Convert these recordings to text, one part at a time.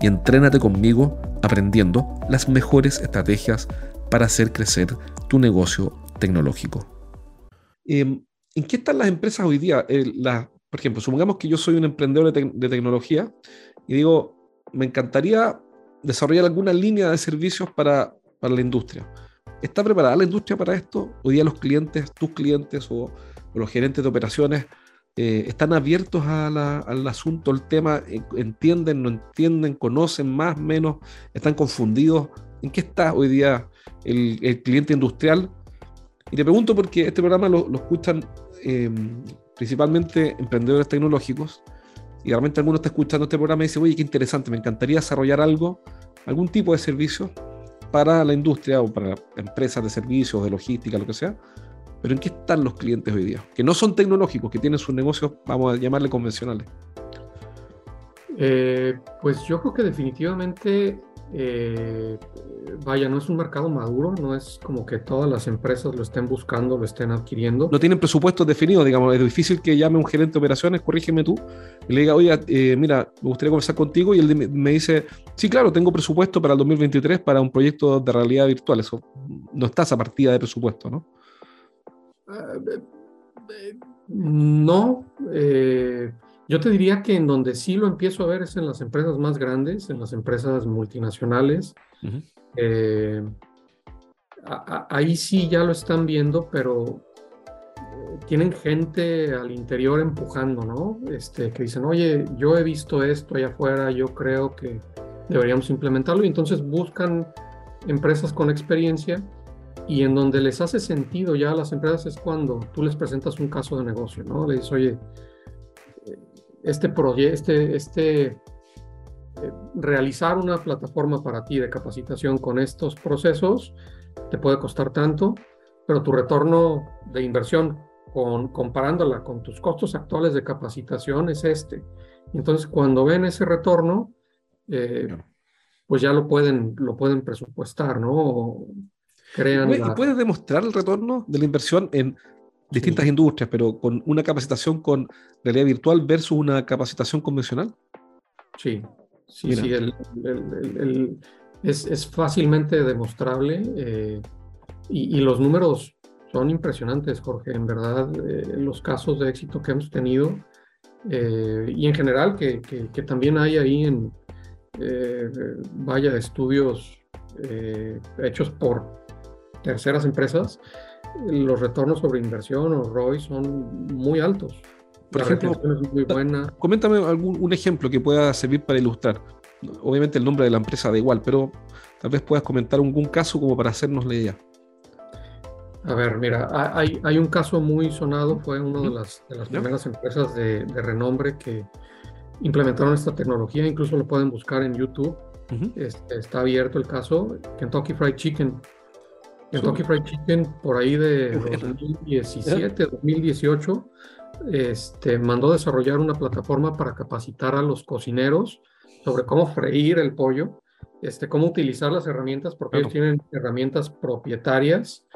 y entrénate conmigo aprendiendo las mejores estrategias para hacer crecer tu negocio tecnológico. Em, ¿En qué están las empresas hoy día? por ejemplo, supongamos que yo soy un emprendedor de, tecnología y digo, me encantaría desarrollar alguna línea de servicios para, la industria. ¿Está preparada la industria para esto? Hoy día los clientes, tus clientes o los gerentes de operaciones, eh, están abiertos al asunto, el tema, eh, entienden, no entienden, conocen más, menos, están confundidos. ¿En qué está hoy día el, cliente industrial? Y te pregunto porque este programa lo, escuchan em, principalmente emprendedores tecnológicos y realmente alguno está escuchando este programa y dice, oye, qué interesante, me encantaría desarrollar algo, algún tipo de servicio para la industria o para empresas de servicios, de logística, lo que sea pero ¿en qué están los clientes hoy día? Que no son tecnológicos, que tienen sus negocios, vamos a llamarle convencionales. Eh, pues yo creo que definitivamente, eh, vaya, no es un mercado maduro, no es como que todas las empresas lo estén buscando, lo estén adquiriendo. No tienen presupuestos definidos, digamos, es difícil que llame un gerente de operaciones, corrígeme tú, y le diga, oye, eh, mira, me gustaría conversar contigo, y él me dice, sí, claro, tengo presupuesto para el 2023 para un proyecto de realidad virtual, eso no está esa partida de presupuesto, ¿no? No, eh, yo te diría que en donde sí lo empiezo a ver es en las empresas más grandes, en las empresas multinacionales. Eh, ahí sí ya lo están viendo, pero eh, tienen gente al interior empujando, ¿no? Este, que dicen, oye, yo he visto esto allá afuera, yo creo que deberíamos implementarlo, y entonces buscan empresas con experiencia y en donde les hace sentido ya a las empresas es cuando tú les presentas un caso de negocio, ¿no? Le dices, oye, este proyecto, este, este eh, realizar una plataforma para ti de capacitación con estos procesos te puede costar tanto, pero tu retorno de inversión con, comparándola con tus costos actuales de capacitación es este. Entonces, cuando ven ese retorno, eh, pues ya lo pueden, lo pueden presupuestar, ¿no? ¿Y puedes demostrar el retorno de la inversión en distintas industrias, pero con una capacitación con realidad virtual versus una capacitación convencional? Sí, sí, sí. es, fácilmente demostrable eh, y, los números son impresionantes, Jorge. En verdad, eh, los casos de éxito que hemos tenido eh, y en general que, que, también hay ahí en, vaya, estudios hechos por terceras empresas, los retornos sobre inversión o ROI son muy altos. Por ejemplo, es muy buena. Coméntame algún un ejemplo que pueda servir para ilustrar. Obviamente el nombre de la empresa da igual, pero tal vez puedas comentar algún caso como para hacernos la idea. A ver, mira, hay, hay un caso muy sonado, fue una de las, de las primeras empresas de, de, renombre que implementaron esta tecnología, incluso lo pueden buscar en YouTube. Este, está abierto el caso, Kentucky Fried Chicken Kentucky Fried Chicken por ahí de 2017, 2018, este, mandó desarrollar una plataforma para capacitar a los cocineros sobre cómo freír el pollo, este, cómo utilizar las herramientas, porque ellos tienen herramientas propietarias,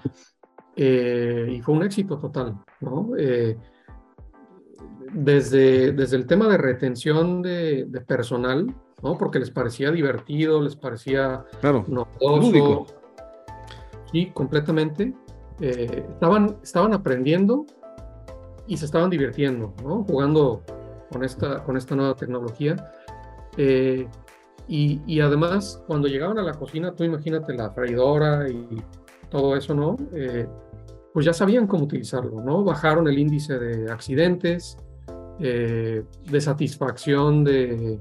eh, y fue un éxito total, ¿no? Eh, desde, desde el tema de retención de, personal, ¿no? Porque les parecía divertido, les parecía claro, novedoso, Completamente. Eh, estaban, estaban aprendiendo y se estaban divirtiendo. Jugando con esta, con esta nueva tecnología. Eh, y, además, cuando llegaban a la cocina, tú imagínate la freidora y todo eso, ¿no? Eh, pues ya sabían cómo utilizarlo, ¿no? Bajaron el índice de accidentes, de satisfacción de,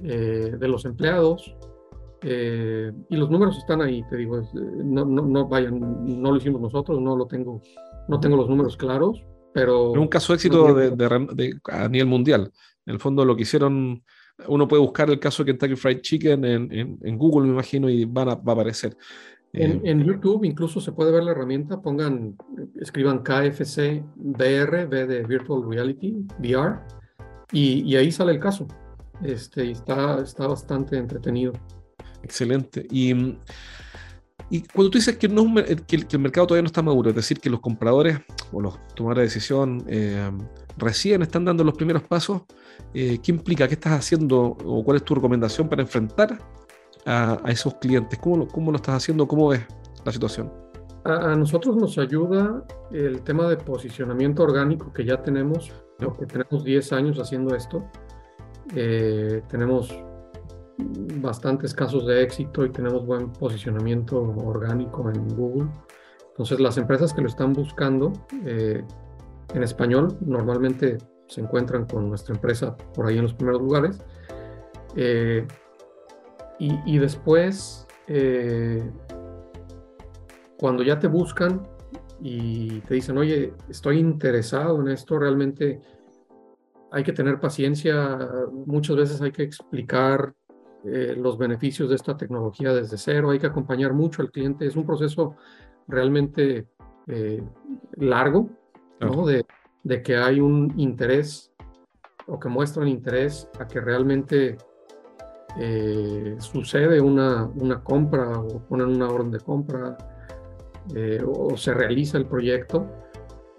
de los empleados. Y los números están ahí, te digo, no, no, no, vayan, no lo hicimos nosotros, no lo tengo, no tengo los números claros, pero... un caso de éxito de, a nivel mundial. En el fondo lo que hicieron uno puede buscar el caso de Kentucky Fried Chicken en, en, Google, me imagino, y van a, va a aparecer. En, eh, YouTube incluso se puede ver la herramienta, pongan, escriban KFC VR, V de Virtual Reality, VR, y, y ahí sale el caso. Este, está, está bastante entretenido. Excelente. Y, y cuando tú dices que, no, que, el, mercado todavía no está maduro, es decir, que los compradores o los tomadores de decisión eh, recién están dando los primeros pasos, eh, ¿qué implica? ¿Qué estás haciendo o cuál es tu recomendación para enfrentar a, esos clientes? ¿Cómo lo, ¿Cómo lo estás haciendo? ¿Cómo ves la situación? A, nosotros nos ayuda el tema de posicionamiento orgánico que ya tenemos, porque tenemos 10 años haciendo esto. Eh, tenemos bastantes casos de éxito y tenemos buen posicionamiento orgánico en Google. Entonces las empresas que lo están buscando eh, en español normalmente se encuentran con nuestra empresa por ahí en los primeros lugares. Eh, y, después, eh, cuando ya te buscan y te dicen, oye, estoy interesado en esto, realmente hay que tener paciencia, muchas veces hay que explicar eh, los beneficios de esta tecnología desde cero, hay que acompañar mucho al cliente, es un proceso realmente largo, ¿no? De, de que hay un interés o que muestran interés a que realmente eh, sucede una, una, compra o ponen una orden de compra eh, o, se realiza el proyecto.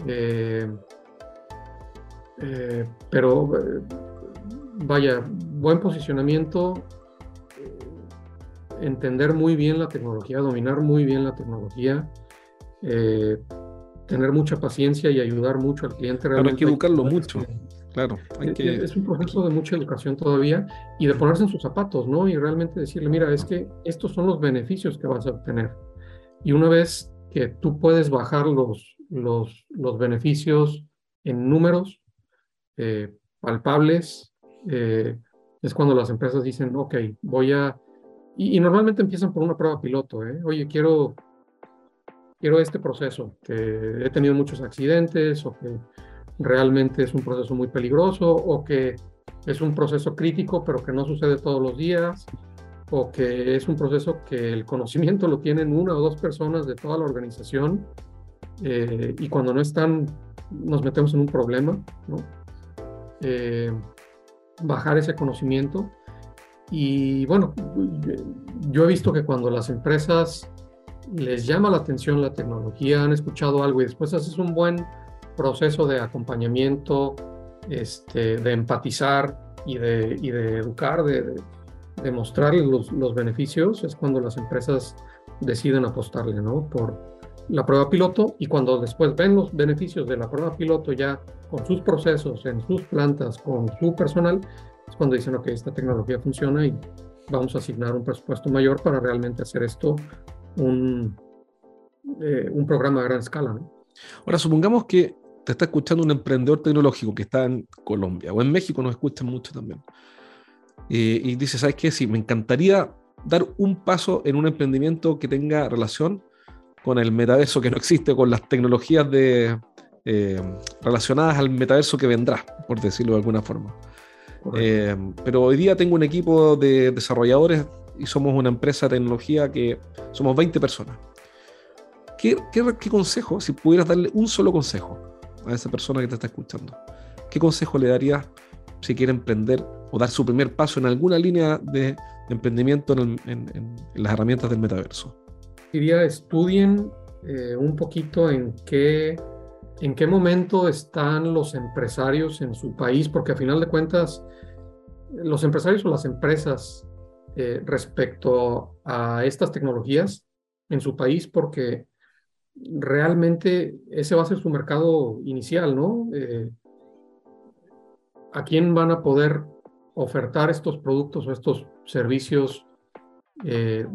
Eh, pero vaya, buen posicionamiento, entender muy bien la tecnología, dominar muy bien la tecnología tener mucha paciencia y ayudar mucho al cliente. Realmente hay que educarlo mucho, claro. Es un proceso de mucha educación todavía y de ponerse en sus zapatos, ¿no? Y realmente decirle, mira, es que estos son los beneficios que vas a obtener. Y una vez que tú puedes bajar los, los, los beneficios en números eh, palpables, eh, es cuando las empresas dicen, ok, voy a... Y, y, normalmente empiezan por una prueba piloto, ¿eh? Oye, quiero quiero este proceso, que he tenido muchos accidentes o que realmente es un proceso muy peligroso o que es un proceso crítico pero que no sucede todos los días o que es un proceso que el conocimiento lo tienen una o dos personas de toda la organización eh, y cuando no están nos metemos en un problema, ¿no? Eh, bajar ese conocimiento y bueno, yo he visto que cuando las empresas les llama la atención la tecnología, han escuchado algo y después haces un buen proceso de acompañamiento, este, de empatizar y de, educar, de, de, mostrarles los, los, beneficios, es cuando las empresas deciden apostarle, ¿no? Por la prueba piloto y cuando después ven los beneficios de la prueba piloto ya con sus procesos, en sus plantas, con su personal, es cuando dicen, ok, esta tecnología funciona y vamos a asignar un presupuesto mayor para realmente hacer esto un, eh, un programa a gran escala. ¿no? Ahora, supongamos que te está escuchando un emprendedor tecnológico que está en Colombia o en México, nos escuchan mucho también. y dice, ¿sabes qué? Sí, me encantaría dar un paso en un emprendimiento que tenga relación con el metaverso que no existe, con las tecnologías de, eh, relacionadas al metaverso que vendrá, por decirlo de alguna forma. Eh, pero hoy día tengo un equipo de desarrolladores y somos una empresa de tecnología que somos 20 personas. ¿Qué, qué, consejo, si pudieras darle un solo consejo a esa persona que te está escuchando, qué consejo le darías si quiere emprender o dar su primer paso en alguna línea de, emprendimiento en, las herramientas del metaverso? Diría, estudien eh, un poquito en qué, en qué momento están los empresarios en su país, porque a final de cuentas, los empresarios o las empresas eh, respecto a estas tecnologías en su país porque realmente ese va a ser su mercado inicial, ¿no? Eh, ¿A quién van a poder ofertar estos productos o estos servicios eh,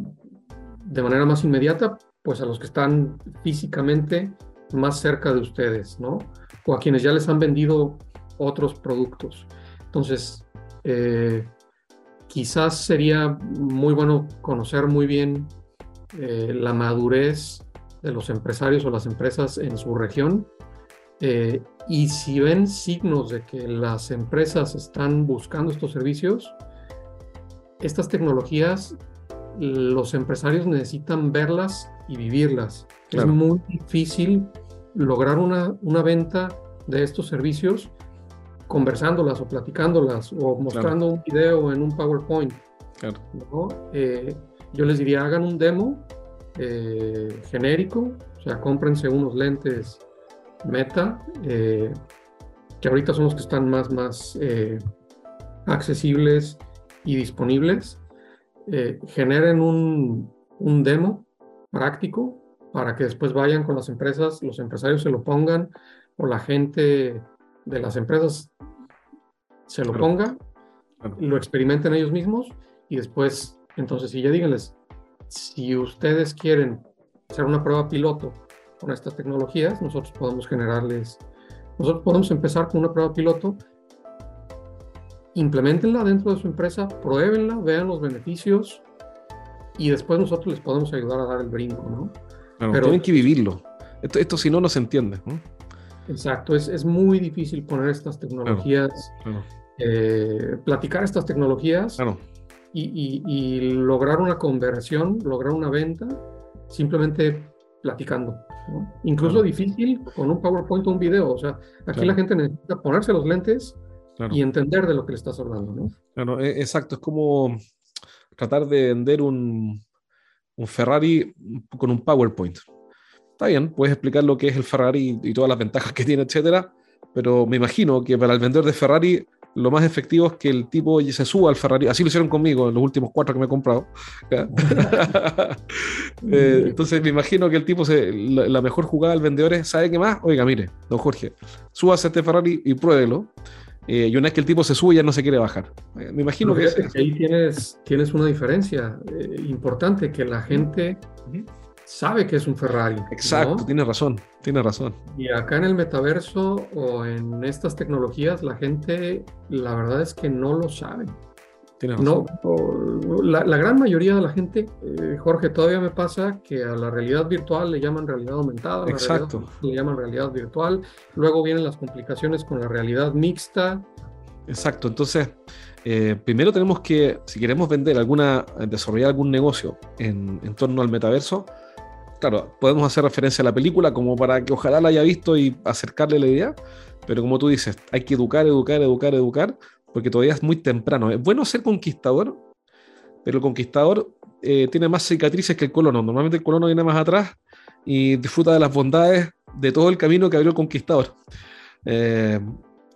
de manera más inmediata, pues a los que están físicamente más cerca de ustedes, ¿no? O a quienes ya les han vendido otros productos. Entonces, eh, quizás sería muy bueno conocer muy bien eh, la madurez de los empresarios o las empresas en su región. Eh, y si ven signos de que las empresas están buscando estos servicios, estas tecnologías, los empresarios necesitan verlas y vivirlas. Es muy difícil lograr una, una venta de estos servicios conversándolas o platicándolas o mostrando un video en un PowerPoint. Eh, yo les diría, hagan un demo eh, genérico, o sea, cómprense unos lentes Meta, eh, que ahorita son los que están más, más accesibles y disponibles. generen un, un demo práctico para que después vayan con las empresas, los empresarios se lo pongan o la gente de las empresas se lo ponga, lo experimenten ellos mismos y después, entonces, si ya díganles, si ustedes quieren hacer una prueba piloto con estas tecnologías, nosotros podemos generarles, nosotros podemos empezar con una prueba piloto, implementenla dentro de su empresa, pruébenla, vean los beneficios y después nosotros les podemos ayudar a dar el brinco, ¿no? Pero tienen que vivirlo. Esto, esto si no, no se entiende. Exacto, es, es, muy difícil poner estas tecnologías, eh, platicar estas tecnologías y, y, lograr una conversión, lograr una venta, simplemente platicando. Incluso difícil con un PowerPoint o un video. O sea, aquí la gente necesita ponerse los lentes y entender de lo que le estás hablando. ¿no? Claro, e, exacto, es como tratar de vender un, un Ferrari con un PowerPoint. Está bien, puedes explicar lo que es el Ferrari y todas las ventajas que tiene, etcétera, pero me imagino que para el vendedor de Ferrari lo más efectivo es que el tipo se suba al Ferrari. Así lo hicieron conmigo en los últimos cuatro que me he comprado. Eh, entonces me imagino que el tipo, se, la, mejor jugada del vendedor es, ¿sabe qué más? Oiga, mire, don Jorge, súbase a este Ferrari y pruébelo. Eh, y una vez que el tipo se sube ya no se quiere bajar. Eh, me imagino que, ahí tienes, tienes una diferencia eh, importante, que la gente sabe que es un Ferrari. Exacto, tiene razón, tiene razón. Y acá en el metaverso o en estas tecnologías, la gente, la verdad es que no lo sabe. No, la, gran mayoría de la gente, eh, Jorge, todavía me pasa que a la realidad virtual le llaman realidad aumentada, Exacto. le llaman realidad virtual, luego vienen las complicaciones con la realidad mixta. Exacto, entonces, eh, primero tenemos que, si queremos vender alguna, desarrollar algún negocio en, en torno al metaverso, claro, podemos hacer referencia a la película como para que ojalá la haya visto y acercarle la idea, pero como tú dices, hay que educar, educar, educar, educar, porque todavía es muy temprano. Es bueno ser conquistador, pero el conquistador eh, tiene más cicatrices que el colono. Normalmente el colono viene más atrás y disfruta de las bondades de todo el camino que abrió el conquistador. Eh,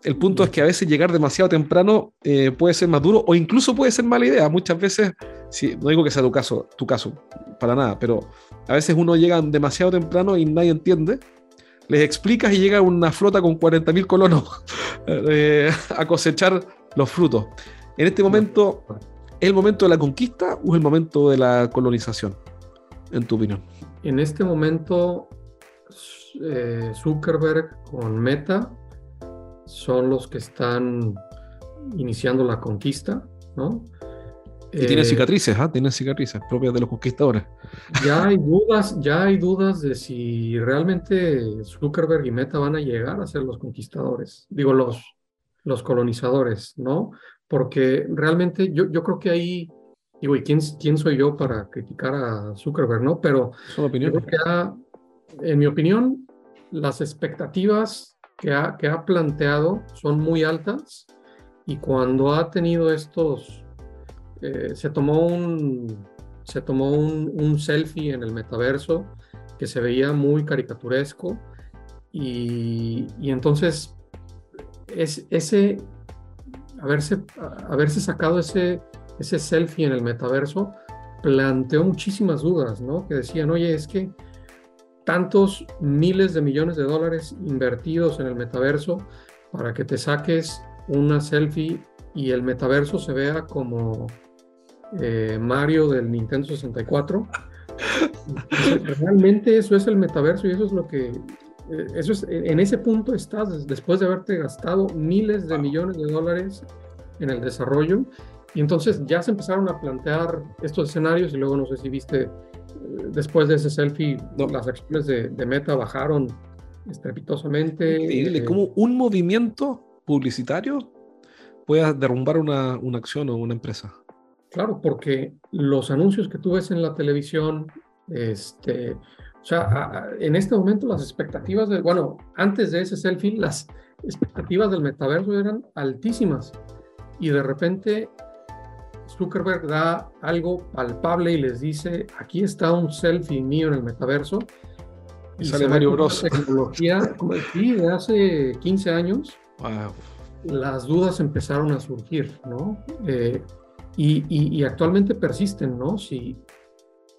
el punto es que a veces llegar demasiado temprano eh, puede ser más duro o incluso puede ser mala idea. Muchas veces, si, no digo que sea tu caso, tu caso, para nada, pero a veces uno llega demasiado temprano y nadie entiende les explicas y llega una flota con 40.000 colonos a cosechar los frutos. En este momento, ¿es el momento de la conquista o es el momento de la colonización, en tu opinión? En este momento, eh, Zuckerberg con Meta son los que están iniciando la conquista, ¿no? Y tienen eh, cicatrices, ¿ah? Tienen cicatrices propias de los conquistadores. Ya hay dudas, ya hay dudas de si realmente Zuckerberg y Meta van a llegar a ser los conquistadores. Digo, los, los colonizadores, ¿no? Porque realmente yo, yo creo que ahí, digo, ¿y quién, quién soy yo para criticar a Zuckerberg, no? Pero opinión. en mi opinión, las expectativas que ha, que ha planteado son muy altas y cuando ha tenido estos, eh, se tomó un, se tomó un, un, selfie en el metaverso que se veía muy caricaturesco y, y entonces es, ese, haberse, haberse sacado ese, ese selfie en el metaverso planteó muchísimas dudas, ¿no? Que decían, oye, es que tantos miles de millones de dólares invertidos en el metaverso para que te saques una selfie y el metaverso se vea como eh, Mario del Nintendo 64. Realmente eso es el metaverso y eso es lo que, eso es, en ese punto estás después de haberte gastado miles de millones de dólares en el desarrollo y entonces ya se empezaron a plantear estos escenarios y luego no sé si viste, eh, después de ese selfie, las acciones de, Meta bajaron estrepitosamente. Increíble, eh, como un movimiento publicitario pueda derrumbar una, una acción o una empresa. Claro, porque los anuncios que tú ves en la televisión, este, o sea, en este momento las expectativas de, bueno, antes de ese selfie, las expectativas del metaverso eran altísimas y de repente Zuckerberg da algo palpable y les dice, aquí está un selfie mío en el metaverso. Y, sale Mario Bros. Tecnología, como de hace 15 años, las dudas empezaron a surgir, ¿no? Eh, y, actualmente persisten, ¿no? Si,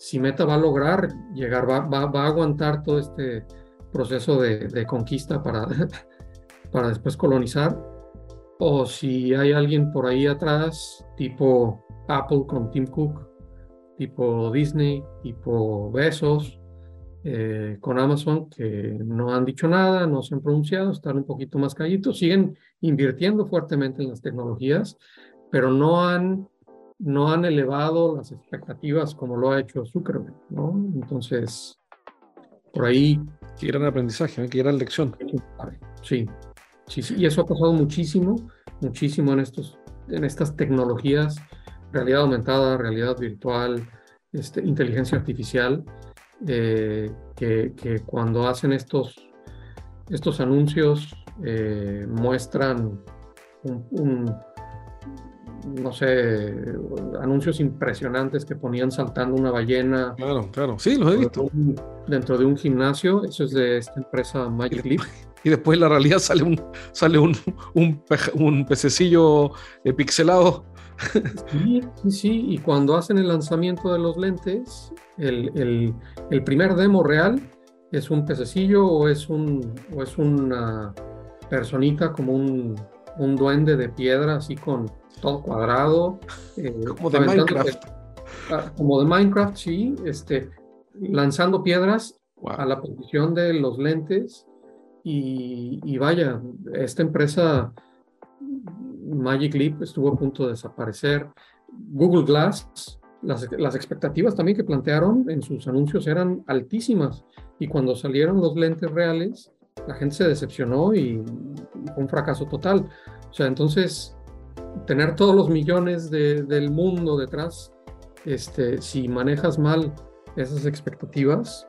si Meta va a lograr llegar, va, va, a aguantar todo este proceso de, de conquista para, para después colonizar, o si hay alguien por ahí atrás, tipo Apple con Tim Cook, tipo Disney, tipo Besos, eh, con Amazon, que no han dicho nada, no se han pronunciado, están un poquito más callitos, siguen invirtiendo fuertemente en las tecnologías, pero no han, no han elevado las expectativas como lo ha hecho Zuckerberg, ¿no? Entonces, por ahí... Qué gran aprendizaje, ¿eh? qué gran lección. Sí, sí, sí, y eso ha pasado muchísimo, muchísimo en, estos, en estas tecnologías realidad aumentada, realidad virtual, este, inteligencia artificial, eh, que, cuando hacen estos, estos anuncios eh, muestran un, no sé, anuncios impresionantes que ponían saltando una ballena. Claro, claro, sí, los he visto. dentro de un gimnasio, eso es de esta empresa Magic Leap. Y después en la realidad sale un, sale un, un, un pececillo eh, pixelado Sí, sí, sí, y cuando hacen el lanzamiento de los lentes, el, el, primer demo real es un pececillo o es, un, o es una personita como un, un duende de piedra, así con todo cuadrado. Eh, como de Minecraft. Ah, como de Minecraft, sí, este, lanzando piedras a la posición de los lentes. Y, y vaya, esta empresa Magic Leap estuvo a punto de desaparecer. Google Glass, las, las, expectativas también que plantearon en sus anuncios eran altísimas y cuando salieron los lentes reales, la gente se decepcionó y fue un fracaso total. O sea, entonces, tener todos los millones del mundo detrás, este, si manejas mal esas expectativas,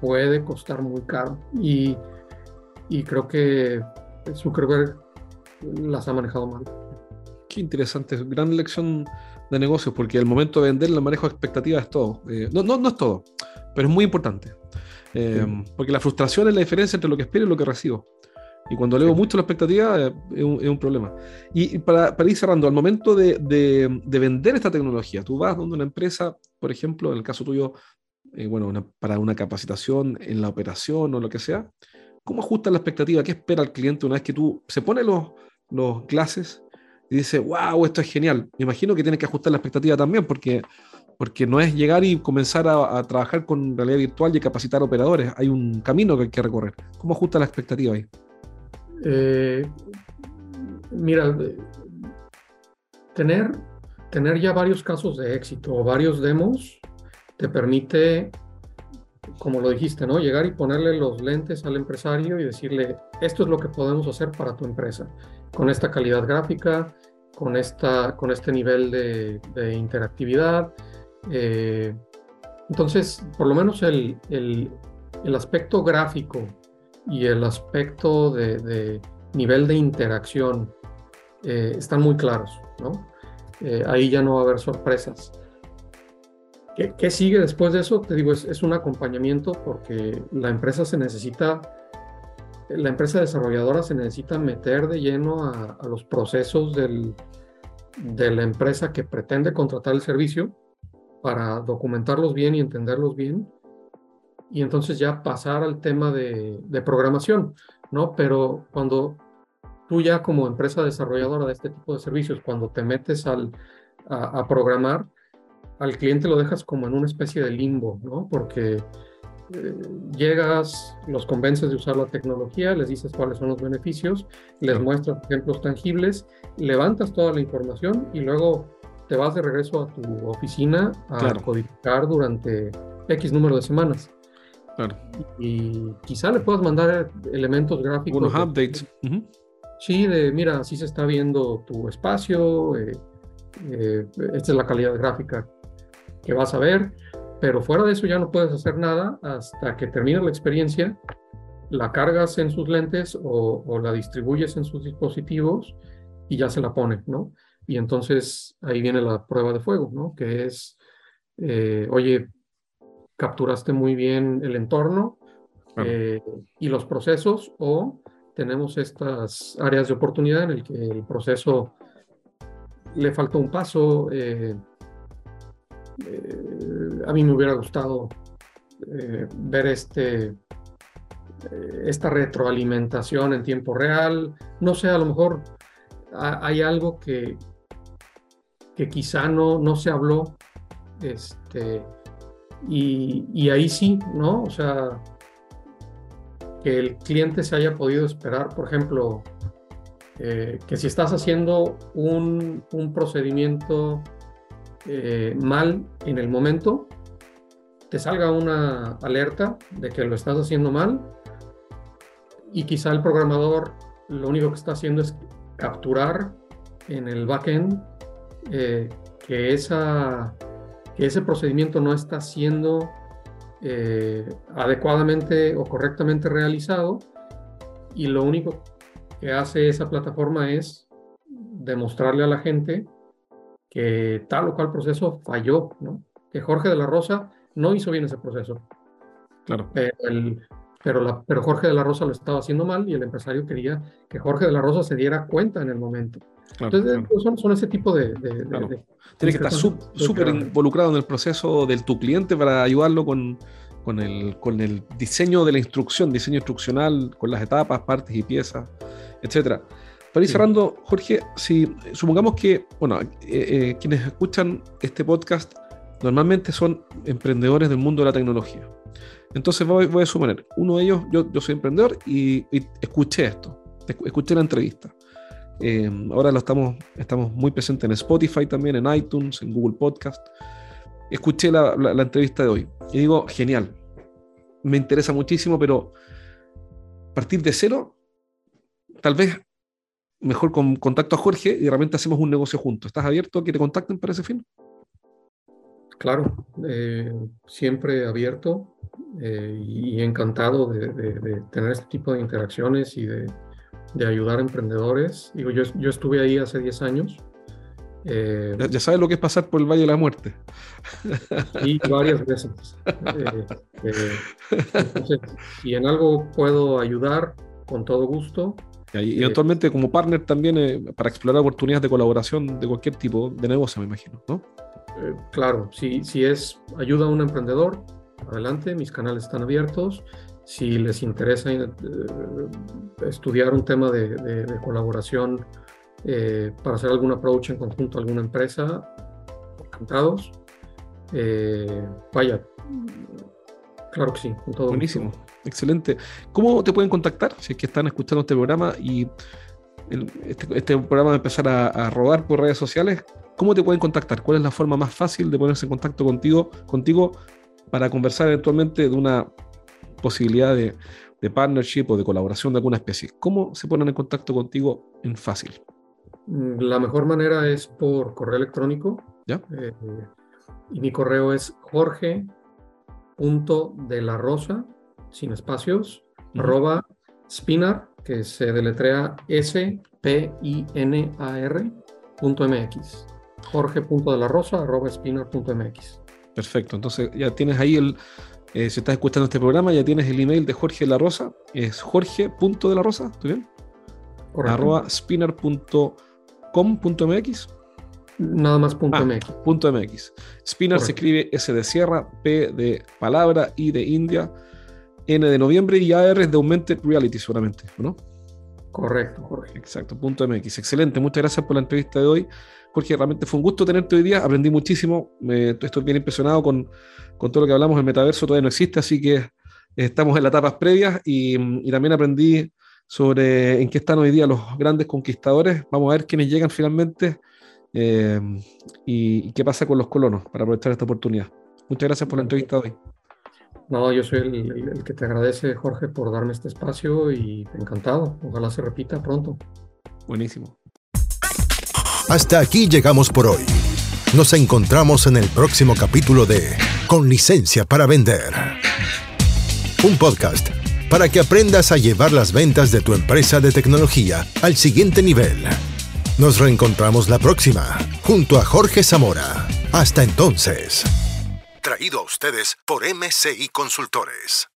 puede costar muy caro. Y, y creo que Zuckerberg las ha manejado mal. Qué interesante, gran lección de negocios, porque el momento de vender, el manejo de expectativas es todo. Eh, no, no, no es todo, pero es muy importante. Eh, porque la frustración es la diferencia entre lo que espero y lo que recibo. Y cuando leo mucho la expectativa eh, es, un, problema. Y, para, para, ir cerrando, al momento de, de, vender esta tecnología, tú vas donde una empresa, por ejemplo, en el caso tuyo, bueno, para una capacitación en la operación o lo que sea, ¿cómo ajustas la expectativa? ¿Qué espera el cliente una vez que tú se pone los, los clases y dice, wow, esto es genial. Me imagino que tiene que ajustar la expectativa también, porque, porque no es llegar y comenzar a, trabajar con realidad virtual y capacitar operadores. Hay un camino que hay que recorrer. ¿Cómo ajusta la expectativa ahí? Eh, mira, tener, tener ya varios casos de éxito o varios demos te permite como lo dijiste, ¿no? Llegar y ponerle los lentes al empresario y decirle, esto es lo que podemos hacer para tu empresa, con esta calidad gráfica, con, esta, con este nivel de, interactividad. Eh, entonces, por lo menos el, el, aspecto gráfico y el aspecto de, nivel de interacción eh, están muy claros, ¿no? Eh, ahí ya no va a haber sorpresas. ¿Qué, sigue después de eso? Te digo, es, un acompañamiento porque la empresa se necesita, la empresa desarrolladora se necesita meter de lleno a, los procesos del, de la empresa que pretende contratar el servicio para documentarlos bien y entenderlos bien y entonces ya pasar al tema de, de programación, ¿no? Pero cuando tú ya como empresa desarrolladora de este tipo de servicios, cuando te metes al, a, programar, al cliente lo dejas como en una especie de limbo, ¿no? Porque eh, llegas, los convences de usar la tecnología, les dices cuáles son los beneficios, les muestras ejemplos tangibles, levantas toda la información y luego te vas de regreso a tu oficina a codificar durante X número de semanas. Y quizá le puedas mandar elementos gráficos. Unos updates. Sí, de mira, así se está viendo tu espacio, eh, eh, esta es la calidad gráfica que vas a ver, pero fuera de eso ya no puedes hacer nada hasta que termine la experiencia, la cargas en sus lentes o, la distribuyes en sus dispositivos y ya se la pone, ¿no? Y entonces ahí viene la prueba de fuego, ¿no? Que es, eh, oye, capturaste muy bien el entorno eh, y los procesos o tenemos estas áreas de oportunidad en el que el proceso le faltó un paso. Eh, eh, a mí me hubiera gustado ver este, esta retroalimentación en tiempo real. No sé, a lo mejor hay algo que, que quizá no, no se habló. Este, y, ahí sí, ¿no? O sea, que el cliente se haya podido esperar, por ejemplo, eh, que si estás haciendo un, procedimiento eh, mal en el momento, te salga una alerta de que lo estás haciendo mal y quizá el programador lo único que está haciendo es capturar en el backend eh, que esa que ese procedimiento no está siendo eh, adecuadamente o correctamente realizado y lo único que hace esa plataforma es demostrarle a la gente que tal o cual proceso falló, ¿no? que Jorge de la Rosa no hizo bien ese proceso. Claro. Pero, la, pero Jorge de la Rosa lo estaba haciendo mal y el empresario quería que Jorge de la Rosa se diera cuenta en el momento. Entonces, Son, ese tipo de... Tienes que estar súper involucrado en el proceso de tu cliente para ayudarlo con, con, el, con el diseño de la instrucción, diseño instruccional, con las etapas, partes y piezas, etcétera. Para ir cerrando, Jorge, si supongamos que, bueno, eh, eh, quienes escuchan este podcast normalmente son emprendedores del mundo de la tecnología. Entonces voy, voy a suponer, uno de ellos, yo, yo soy emprendedor y, y escuché esto, escuché la entrevista. Eh, ahora lo estamos, estamos muy presentes en Spotify también, en iTunes, en Google Podcast. Escuché la, entrevista de hoy y digo, genial, me interesa muchísimo, pero partir de cero, tal vez mejor con contacto a Jorge y realmente hacemos un negocio juntos. ¿Estás abierto a que te contacten para ese fin? Claro, eh, siempre abierto eh, y encantado de, tener este tipo de interacciones y de, de ayudar a emprendedores. Digo, yo, yo estuve ahí hace 10 años. Eh, ya, sabes lo que es pasar por el Valle de la Muerte. Y varias veces. Eh, eh, entonces, si en algo puedo ayudar, con todo gusto. Y, eventualmente como partner también para explorar oportunidades de colaboración de cualquier tipo de negocio, me imagino, ¿no? claro, si, si es ayuda a un emprendedor, adelante, mis canales están abiertos si les interesa eh, estudiar un tema de, colaboración eh, para hacer algún approach en conjunto a alguna empresa, encantados. Eh, vaya, claro que sí, con todo Buenísimo, excelente. ¿Cómo te pueden contactar si es que están escuchando este programa y este, este, programa va a empezar a, a rodar por redes sociales? ¿Cómo te pueden contactar? ¿Cuál es la forma más fácil de ponerse en contacto contigo, contigo para conversar eventualmente de una posibilidad de, partnership o de colaboración de alguna especie. ¿Cómo se ponen en contacto contigo en fácil? Mm, la mejor manera es por correo electrónico. ¿Ya? Eh, y mi correo es jorge.delarosa, sin espacios, arroba spinar, que se deletrea S-P-I-N-A-R punto MX. Jorge.delarosa, arroba spinar.mx. Perfecto, entonces ya tienes ahí el, eh, si estás escuchando este programa, ya tienes el email de Jorge La Rosa. Es jorge.delarosa, ¿estoy bien? Arroba spinner.com.mx. Nada más punto ah, MX. Punto MX. Spinner se escribe S de Sierra, P de Palabra, I de India, N de Noviembre y AR es de Augmented Reality solamente, ¿no? Correcto, Jorge. Exacto, punto MX. Excelente, muchas gracias por la entrevista de hoy. Jorge, realmente fue un gusto tenerte hoy día, aprendí muchísimo, estoy bien impresionado con, con, todo lo que hablamos, el metaverso todavía no existe, así que estamos en las etapas previas y, y, también aprendí sobre en qué están hoy día los grandes conquistadores. Vamos a ver quiénes llegan finalmente eh, y, y, qué pasa con los colonos para aprovechar esta oportunidad. Muchas gracias por la entrevista de hoy. No, yo soy el, que te agradece, Jorge, por darme este espacio y encantado. Ojalá se repita pronto. Buenísimo. Hasta aquí llegamos por hoy. Nos encontramos en el próximo capítulo de Con licencia para vender. Un podcast para que aprendas a llevar las ventas de tu empresa de tecnología al siguiente nivel. Nos reencontramos la próxima, junto a Jorge Zamora. Hasta entonces traído a ustedes por MCI Consultores.